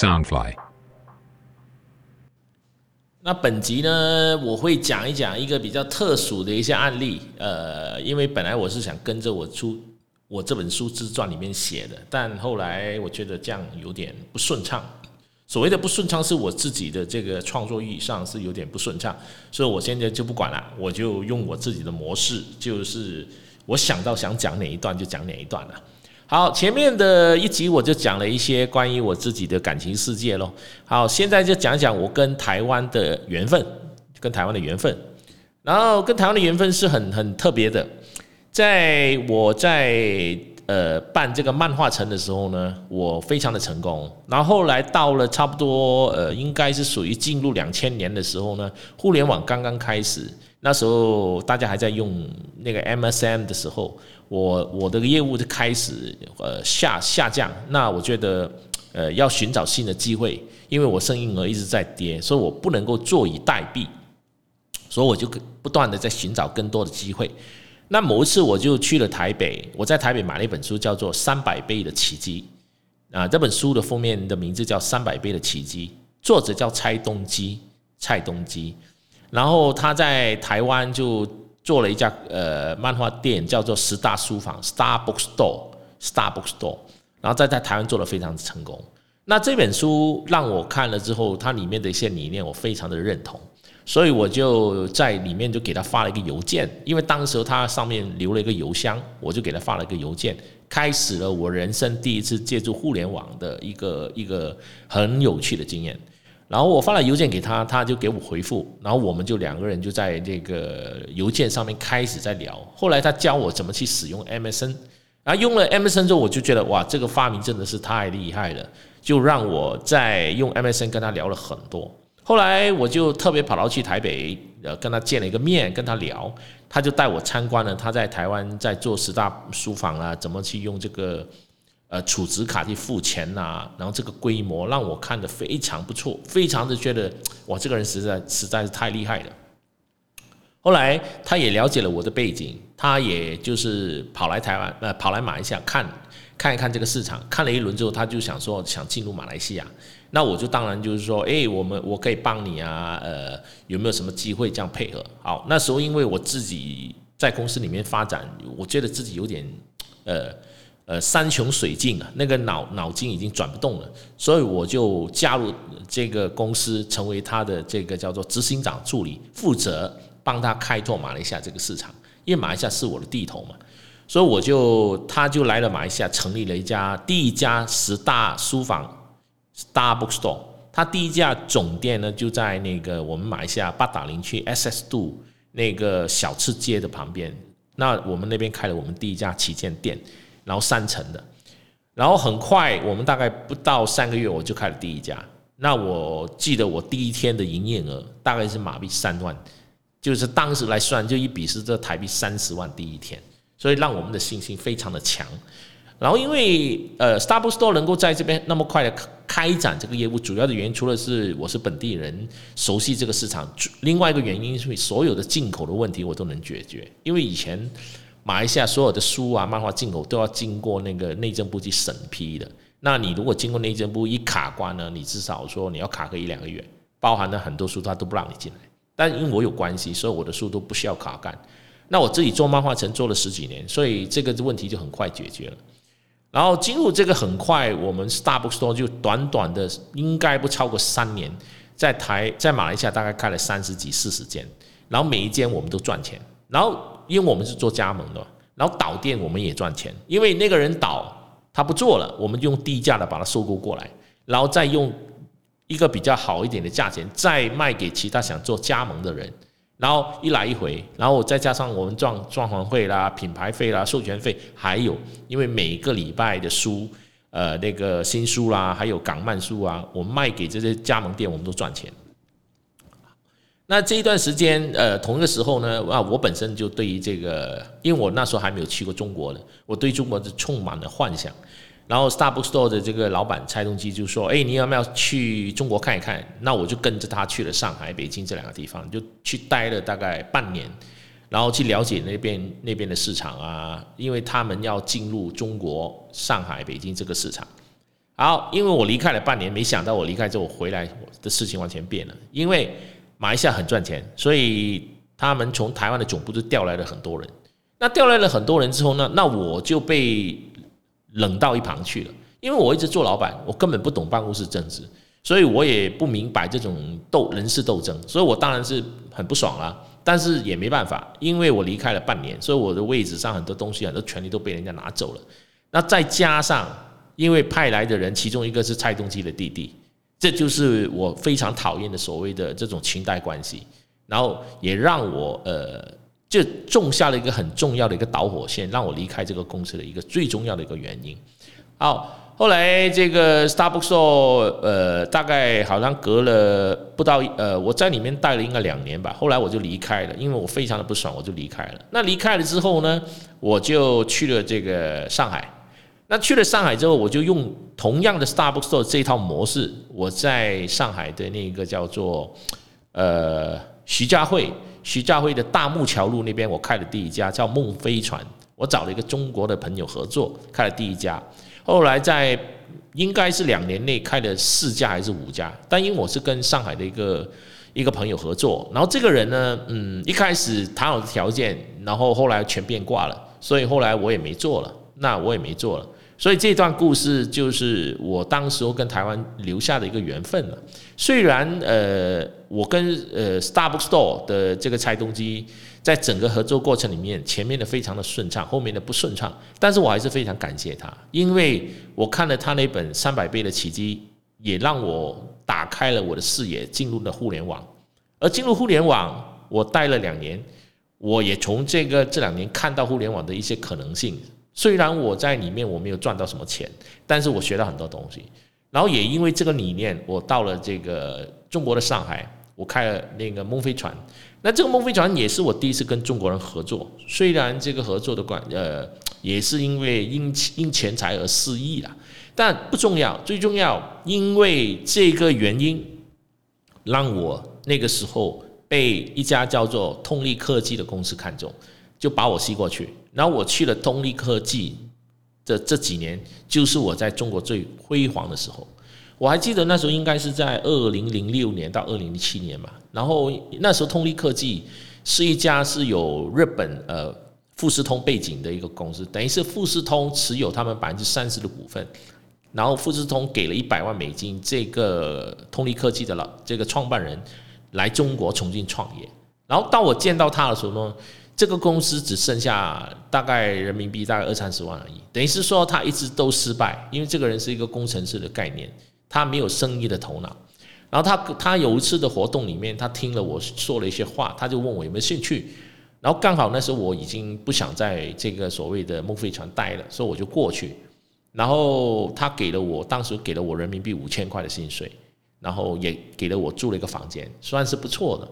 Soundfly。那本集呢，我会讲一讲一个比较特殊的一些案例。呃，因为本来我是想跟着我出我这本书自传里面写的，但后来我觉得这样有点不顺畅。所谓的不顺畅，是我自己的这个创作意义上是有点不顺畅，所以我现在就不管了，我就用我自己的模式，就是我想到想讲哪一段就讲哪一段了。好，前面的一集我就讲了一些关于我自己的感情世界喽。好，现在就讲讲我跟台湾的缘分，跟台湾的缘分。然后跟台湾的缘分是很很特别的，在我在呃办这个漫画城的时候呢，我非常的成功。然后后来到了差不多呃，应该是属于进入两千年的时候呢，互联网刚刚开始，那时候大家还在用那个 M S M 的时候。我我的业务就开始呃下下降，那我觉得呃要寻找新的机会，因为我生意额一直在跌，所以我不能够坐以待毙，所以我就不断的在寻找更多的机会。那某一次我就去了台北，我在台北买了一本书，叫做《三百倍的奇迹》啊，这本书的封面的名字叫《三百倍的奇迹》，作者叫蔡东基，蔡东基，然后他在台湾就。做了一家呃漫画店，叫做十大书房 （Star Book Store），Star Book Store，然后在在台湾做的非常成功。那这本书让我看了之后，它里面的一些理念我非常的认同，所以我就在里面就给他发了一个邮件，因为当时他上面留了一个邮箱，我就给他发了一个邮件，开始了我人生第一次借助互联网的一个一个很有趣的经验。然后我发了邮件给他，他就给我回复，然后我们就两个人就在这个邮件上面开始在聊。后来他教我怎么去使用 MSN，然后用了 MSN 之后，我就觉得哇，这个发明真的是太厉害了，就让我在用 MSN 跟他聊了很多。后来我就特别跑到去台北，呃，跟他见了一个面，跟他聊，他就带我参观了他在台湾在做十大书房啊，怎么去用这个。呃，储值卡去付钱呐，然后这个规模让我看的非常不错，非常的觉得哇，这个人实在实在是太厉害了。后来他也了解了我的背景，他也就是跑来台湾，呃，跑来马来西亚看看一看这个市场，看了一轮之后，他就想说想进入马来西亚。那我就当然就是说，哎，我们我可以帮你啊，呃，有没有什么机会这样配合？好，那时候因为我自己在公司里面发展，我觉得自己有点呃。呃，山穷水尽啊，那个脑脑筋已经转不动了，所以我就加入这个公司，成为他的这个叫做执行长助理，负责帮他开拓马来西亚这个市场。因为马来西亚是我的地头嘛，所以我就他就来了马来西亚，成立了一家第一家十大书房 Star Book Store。他第一家总店呢就在那个我们马来西亚八达岭区 SS 度那个小吃街的旁边。那我们那边开了我们第一家旗舰店。然后三层的，然后很快，我们大概不到三个月，我就开了第一家。那我记得我第一天的营业额大概是马币三万，就是当时来算，就一笔是这台币三十万第一天，所以让我们的信心非常的强。然后因为呃，Starbucks 能够在这边那么快的开展这个业务，主要的原因除了是我是本地人，熟悉这个市场，另外一个原因是所有的进口的问题我都能解决，因为以前。马来西亚所有的书啊、漫画进口都要经过那个内政部去审批的。那你如果经过内政部一卡关呢，你至少说你要卡个一两个月，包含了很多书他都不让你进来。但因为我有关系，所以我的书都不需要卡干。那我自己做漫画城做了十几年，所以这个问题就很快解决了。然后进入这个很快，我们 Starbucks Store 就短短的应该不超过三年，在台在马来西亚大概开了三十几、四十间，然后每一间我们都赚钱，然后。因为我们是做加盟的，然后导店我们也赚钱，因为那个人倒他不做了，我们用低价的把它收购过来，然后再用一个比较好一点的价钱再卖给其他想做加盟的人，然后一来一回，然后再加上我们赚装潢费啦、品牌费啦、授权费，还有因为每个礼拜的书，呃，那个新书啦，还有港漫书啊，我们卖给这些加盟店，我们都赚钱。那这一段时间，呃，同一个时候呢，啊，我本身就对于这个，因为我那时候还没有去过中国的，我对中国是充满了幻想。然后 Starbucks Store 的这个老板蔡东基就说：“哎，你要不要去中国看一看？”那我就跟着他去了上海、北京这两个地方，就去待了大概半年，然后去了解那边那边的市场啊，因为他们要进入中国上海、北京这个市场。好，因为我离开了半年，没想到我离开之后回来的事情完全变了。因为马来西亚很赚钱，所以他们从台湾的总部就调来了很多人。那调来了很多人之后呢，那我就被冷到一旁去了。因为我一直做老板，我根本不懂办公室政治，所以我也不明白这种斗人事斗争，所以我当然是很不爽啦。但是也没办法，因为我离开了半年，所以我的位置上很多东西、很多权利都被人家拿走了。那再加上，因为派来的人其中一个是蔡东基的弟弟，这就是我非常讨厌的所谓的这种裙带关系，然后也让我呃，就种下了一个很重要的一个导火线，让我离开这个公司的一个最重要的一个原因。好。后来这个 Starbucks 呃，大概好像隔了不到呃，我在里面待了应该两年吧。后来我就离开了，因为我非常的不爽，我就离开了。那离开了之后呢，我就去了这个上海。那去了上海之后，我就用同样的 Starbucks 这一套模式，我在上海的那个叫做呃徐家汇，徐家汇的大木桥路那边，我开了第一家叫梦飞船。我找了一个中国的朋友合作，开了第一家。后来在应该是两年内开了四家还是五家，但因为我是跟上海的一个一个朋友合作，然后这个人呢，嗯，一开始谈好的条件，然后后来全变卦了，所以后来我也没做了，那我也没做了，所以这段故事就是我当时候跟台湾留下的一个缘分了。虽然呃，我跟呃 Starbucks Store 的这个拆东机。在整个合作过程里面，前面的非常的顺畅，后面的不顺畅，但是我还是非常感谢他，因为我看了他那本《三百倍的奇迹》，也让我打开了我的视野，进入了互联网。而进入互联网，我待了两年，我也从这个这两年看到互联网的一些可能性。虽然我在里面我没有赚到什么钱，但是我学到很多东西。然后也因为这个理念，我到了这个中国的上海，我开了那个梦飞船。那这个梦飞船也是我第一次跟中国人合作，虽然这个合作的关呃也是因为因因钱财而失意了，但不重要，最重要因为这个原因让我那个时候被一家叫做通力科技的公司看中，就把我吸过去，然后我去了通力科技的这几年，就是我在中国最辉煌的时候。我还记得那时候应该是在二零零六年到二零零七年嘛，然后那时候通力科技是一家是有日本呃富士通背景的一个公司，等于是富士通持有他们百分之三十的股份，然后富士通给了一百万美金，这个通力科技的老这个创办人来中国重新创业，然后当我见到他的时候呢，这个公司只剩下大概人民币大概二三十万而已，等于是说他一直都失败，因为这个人是一个工程师的概念。他没有生意的头脑，然后他他有一次的活动里面，他听了我说了一些话，他就问我有没有兴趣，然后刚好那时候我已经不想在这个所谓的梦飞船待了，所以我就过去，然后他给了我当时给了我人民币五千块的薪水，然后也给了我住了一个房间，算是不错的。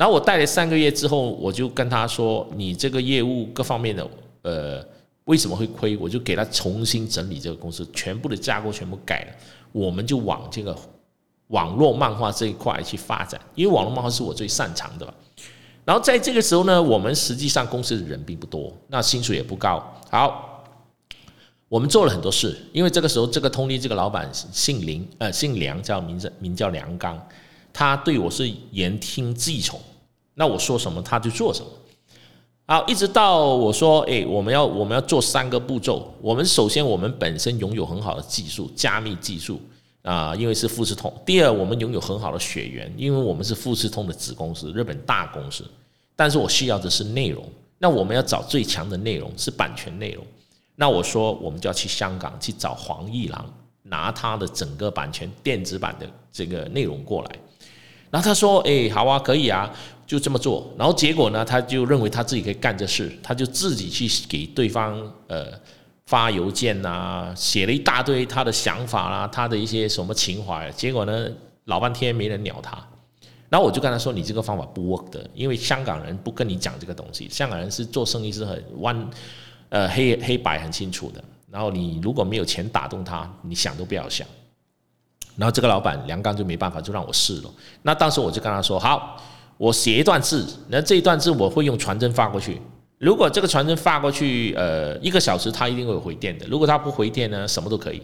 然后我带了三个月之后，我就跟他说：“你这个业务各方面的，呃，为什么会亏？”我就给他重新整理这个公司，全部的架构全部改了。我们就往这个网络漫画这一块去发展，因为网络漫画是我最擅长的。然后在这个时候呢，我们实际上公司的人并不多，那薪水也不高。好，我们做了很多事，因为这个时候这个通力这个老板姓林，呃，姓梁，叫名字名叫梁刚，他对我是言听计从，那我说什么他就做什么。好，一直到我说，哎，我们要我们要做三个步骤。我们首先，我们本身拥有很好的技术，加密技术啊，因为是富士通。第二，我们拥有很好的血缘，因为我们是富士通的子公司，日本大公司。但是我需要的是内容，那我们要找最强的内容，是版权内容。那我说，我们就要去香港去找黄一郎，拿他的整个版权电子版的这个内容过来。然后他说，哎，好啊，可以啊。就这么做，然后结果呢？他就认为他自己可以干这事，他就自己去给对方呃发邮件呐，写了一大堆他的想法啦，他的一些什么情怀。结果呢，老半天没人鸟他。然后我就跟他说：“你这个方法不 work 的，因为香港人不跟你讲这个东西。香港人是做生意是很弯，呃黑黑白很清楚的。然后你如果没有钱打动他，你想都不要想。然后这个老板梁刚就没办法，就让我试了。那当时我就跟他说：好。”我写一段字，那这一段字我会用传真发过去。如果这个传真发过去，呃，一个小时他一定会回电的。如果他不回电呢，什么都可以。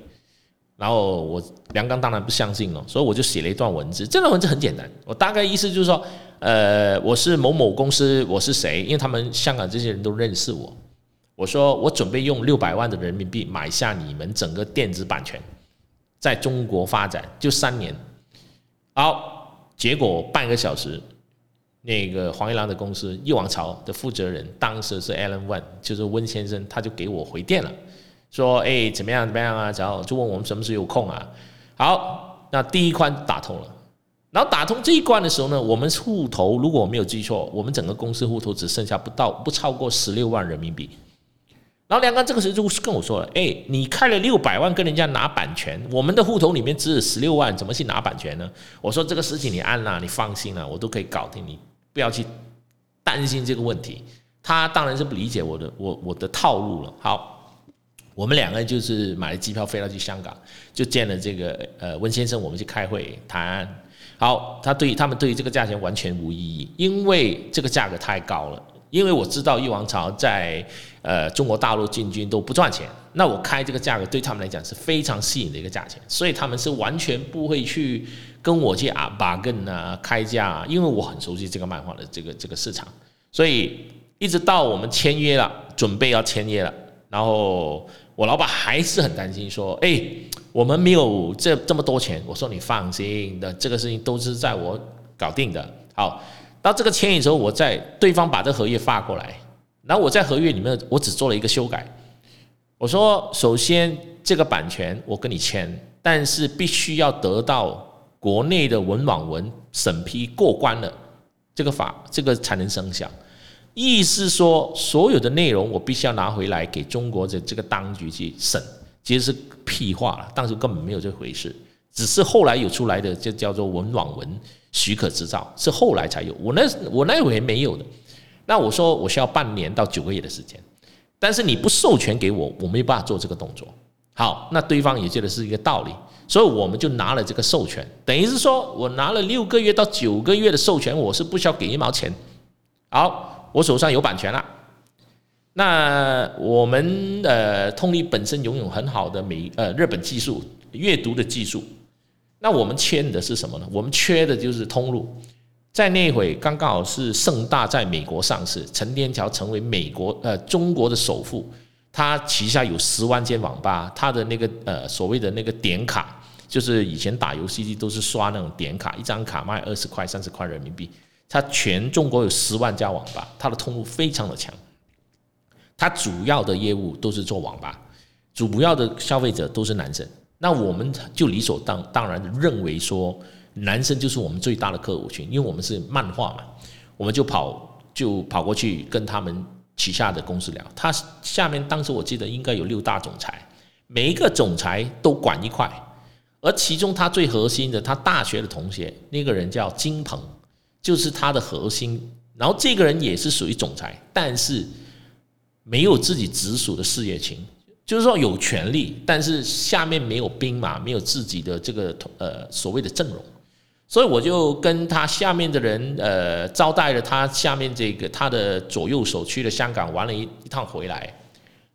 然后我梁刚当然不相信了，所以我就写了一段文字。这段文字很简单，我大概意思就是说，呃，我是某某公司，我是谁？因为他们香港这些人都认识我。我说我准备用六百万的人民币买下你们整个电子版权，在中国发展就三年。好，结果半个小时，那个黄一郎的公司一王朝的负责人，当时是 Alan Wen，就是温先生，他就给我回电了。说哎怎么样怎么样啊？然后就问我们什么时候有空啊？好，那第一关打通了，然后打通这一关的时候呢，我们户头如果我没有记错，我们整个公司户头只剩下不到不超过十六万人民币。然后梁刚这个时候就跟我说了，哎，你开了六百万跟人家拿版权，我们的户头里面只有十六万，怎么去拿版权呢？我说这个事情你按啦，你放心啦，我都可以搞定，你不要去担心这个问题。他当然是不理解我的我我的套路了。好。我们两个人就是买了机票飞到去香港，就见了这个呃温先生，我们去开会谈。好，他对他们对于这个价钱完全无异议，因为这个价格太高了。因为我知道裕王朝在呃中国大陆进军都不赚钱，那我开这个价格对他们来讲是非常吸引的一个价钱，所以他们是完全不会去跟我去啊把根啊开价，因为我很熟悉这个漫画的这个这个市场，所以一直到我们签约了，准备要签约了，然后。我老板还是很担心，说：“哎，我们没有这这么多钱。”我说：“你放心的，这个事情都是在我搞定的。”好，到这个签约之后，我在对方把这合约发过来，然后我在合约里面我只做了一个修改。我说：“首先，这个版权我跟你签，但是必须要得到国内的文网文审批过关了，这个法这个才能生效。”意思说，所有的内容我必须要拿回来给中国的这个当局去审，其实是屁话了。当时根本没有这回事，只是后来有出来的，就叫做文网文许可执照，是后来才有。我那我那回没有的。那我说我需要半年到九个月的时间，但是你不授权给我，我没有办法做这个动作。好，那对方也觉得是一个道理，所以我们就拿了这个授权，等于是说我拿了六个月到九个月的授权，我是不需要给一毛钱。好。我手上有版权了，那我们呃通力本身拥有很好的美呃日本技术阅读的技术，那我们缺的是什么呢？我们缺的就是通路。在那会刚刚好是盛大在美国上市，陈天桥成为美国呃中国的首富，他旗下有十万间网吧，他的那个呃所谓的那个点卡，就是以前打游戏机都是刷那种点卡，一张卡卖二十块三十块人民币。他全中国有十万家网吧，他的通路非常的强。他主要的业务都是做网吧，主要的消费者都是男生。那我们就理所当当然的认为说，男生就是我们最大的客户群，因为我们是漫画嘛，我们就跑就跑过去跟他们旗下的公司聊。他下面当时我记得应该有六大总裁，每一个总裁都管一块，而其中他最核心的，他大学的同学那个人叫金鹏。就是他的核心，然后这个人也是属于总裁，但是没有自己直属的事业群，就是说有权利，但是下面没有兵马，没有自己的这个呃所谓的阵容，所以我就跟他下面的人呃招待了他下面这个他的左右手去了香港玩了一一趟回来，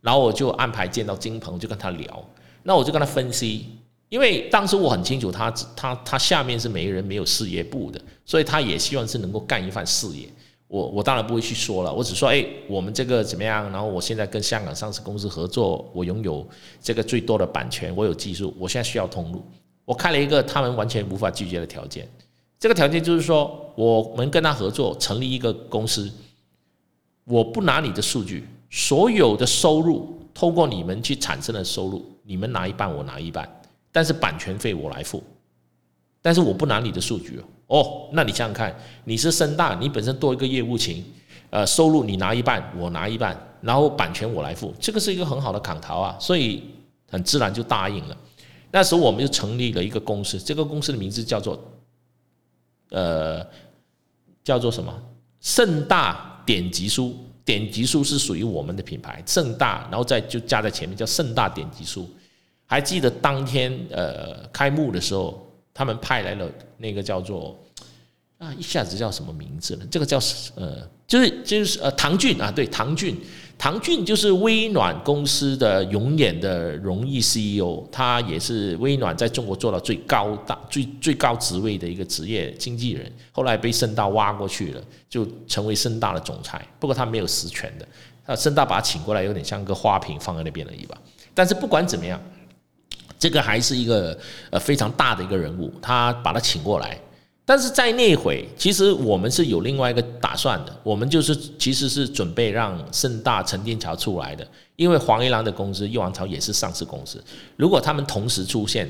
然后我就安排见到金鹏，就跟他聊，那我就跟他分析。因为当时我很清楚，他他他下面是没人没有事业部的，所以他也希望是能够干一番事业。我我当然不会去说了，我只说，哎，我们这个怎么样？然后我现在跟香港上市公司合作，我拥有这个最多的版权，我有技术，我现在需要通路。我开了一个他们完全无法拒绝的条件，这个条件就是说，我们跟他合作成立一个公司，我不拿你的数据，所有的收入通过你们去产生的收入，你们拿一半，我拿一半。但是版权费我来付，但是我不拿你的数据哦。哦，那你想想看，你是深大，你本身多一个业务群，呃，收入你拿一半，我拿一半，然后版权我来付，这个是一个很好的砍头啊，所以很自然就答应了。那时候我们就成立了一个公司，这个公司的名字叫做，呃，叫做什么？盛大典籍书，典籍书是属于我们的品牌，盛大，然后再就加在前面叫盛大典籍书。还记得当天呃开幕的时候，他们派来了那个叫做啊一下子叫什么名字呢？这个叫呃就是就是呃唐骏啊，对唐骏，唐骏就是微软公司的永远的荣誉 CEO，他也是微软在中国做到最高大、最最高职位的一个职业经纪人。后来被盛大挖过去了，就成为盛大的总裁。不过他没有实权的，他盛大把他请过来，有点像个花瓶放在那边而已吧。但是不管怎么样，这个还是一个呃非常大的一个人物，他把他请过来。但是在那会，其实我们是有另外一个打算的，我们就是其实是准备让盛大陈天桥出来的，因为黄一郎的公司玉王朝也是上市公司，如果他们同时出现，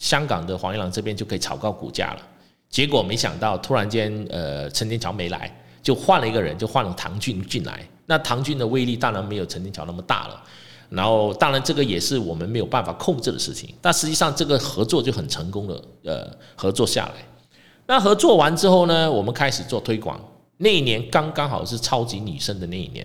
香港的黄一郎这边就可以炒高股价了。结果没想到，突然间，呃，陈天桥没来，就换了一个人，就换了唐骏进来。那唐骏的威力当然没有陈天桥那么大了。然后，当然这个也是我们没有办法控制的事情。但实际上，这个合作就很成功的，呃，合作下来。那合作完之后呢，我们开始做推广。那一年刚刚好是超级女生的那一年，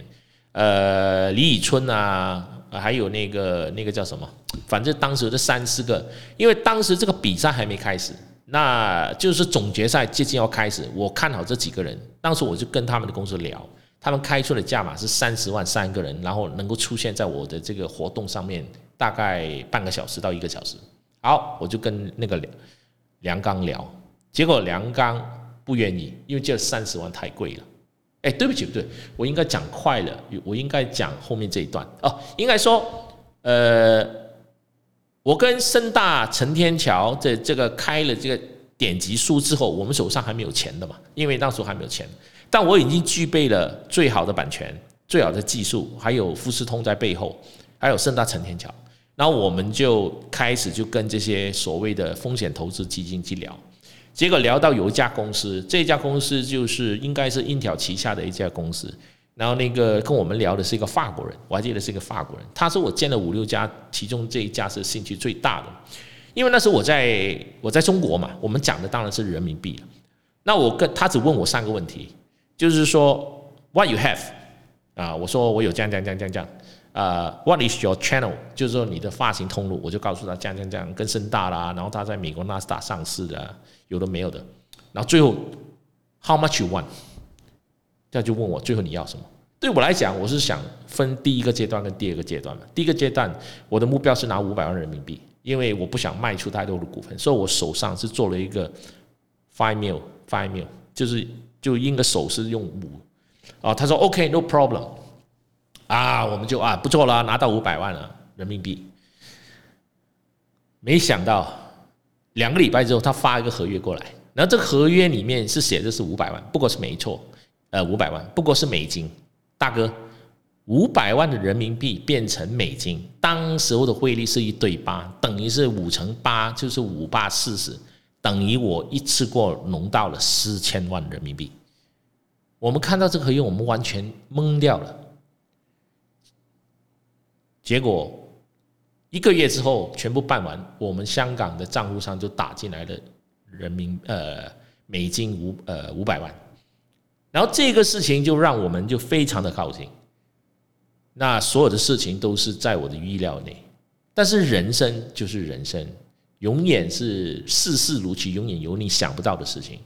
呃，李宇春啊，还有那个那个叫什么，反正当时的三四个，因为当时这个比赛还没开始，那就是总决赛接近要开始，我看好这几个人，当时我就跟他们的公司聊，他们开出的价码是三十万三个人，然后能够出现在我的这个活动上面，大概半个小时到一个小时。好，我就跟那个梁梁刚聊。结果梁刚不愿意，因为这三十万太贵了。哎，对不起，不对，我应该讲快了，我应该讲后面这一段哦。应该说，呃，我跟盛大陈天桥这这个开了这个典籍书之后，我们手上还没有钱的嘛，因为那时候还没有钱。但我已经具备了最好的版权、最好的技术，还有富士通在背后，还有盛大陈天桥。然后我们就开始就跟这些所谓的风险投资基金去聊。结果聊到有一家公司，这家公司就是应该是英条旗下的一家公司。然后那个跟我们聊的是一个法国人，我还记得是一个法国人。他说我见了五六家，其中这一家是兴趣最大的。因为那时候我在我在中国嘛，我们讲的当然是人民币。那我跟他只问我三个问题，就是说 What you have？啊，我说我有这样这样这样这样。呃，What is your channel？就是说你的发行通路，我就告诉他这样这样这样，跟深大啦，然后他在美国纳斯达上市的。有的没有的，然后最后，How much you want？这样就问我最后你要什么？对我来讲，我是想分第一个阶段跟第二个阶段嘛。第一个阶段，我的目标是拿五百万人民币，因为我不想卖出太多的股份，所以我手上是做了一个 five mil five mil，就是就印个手是用五啊。他说 OK no problem，啊，我们就啊不错了，拿到五百万了人民币，没想到。两个礼拜之后，他发一个合约过来，然后这个合约里面是写的是五百万，不过是没错，呃，五百万，不过是美金，大哥，五百万的人民币变成美金，当时候的汇率是一对八，等于是五乘八就是五八四十，等于我一次过融到了四千万人民币。我们看到这个合约，我们完全懵掉了，结果。一个月之后全部办完，我们香港的账户上就打进来了人民呃美金五呃五百万，然后这个事情就让我们就非常的高兴。那所有的事情都是在我的预料内，但是人生就是人生，永远是世事如棋，永远有你想不到的事情。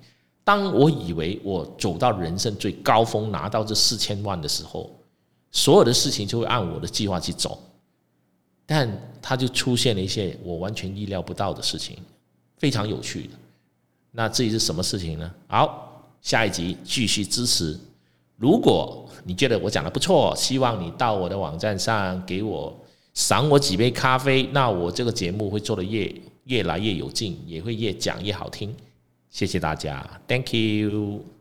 当我以为我走到人生最高峰，拿到这四千万的时候，所有的事情就会按我的计划去走。但他就出现了一些我完全意料不到的事情，非常有趣的。那至于是什么事情呢？好，下一集继续支持。如果你觉得我讲的不错，希望你到我的网站上给我赏我几杯咖啡，那我这个节目会做的越越来越有劲，也会越讲越好听。谢谢大家，Thank you。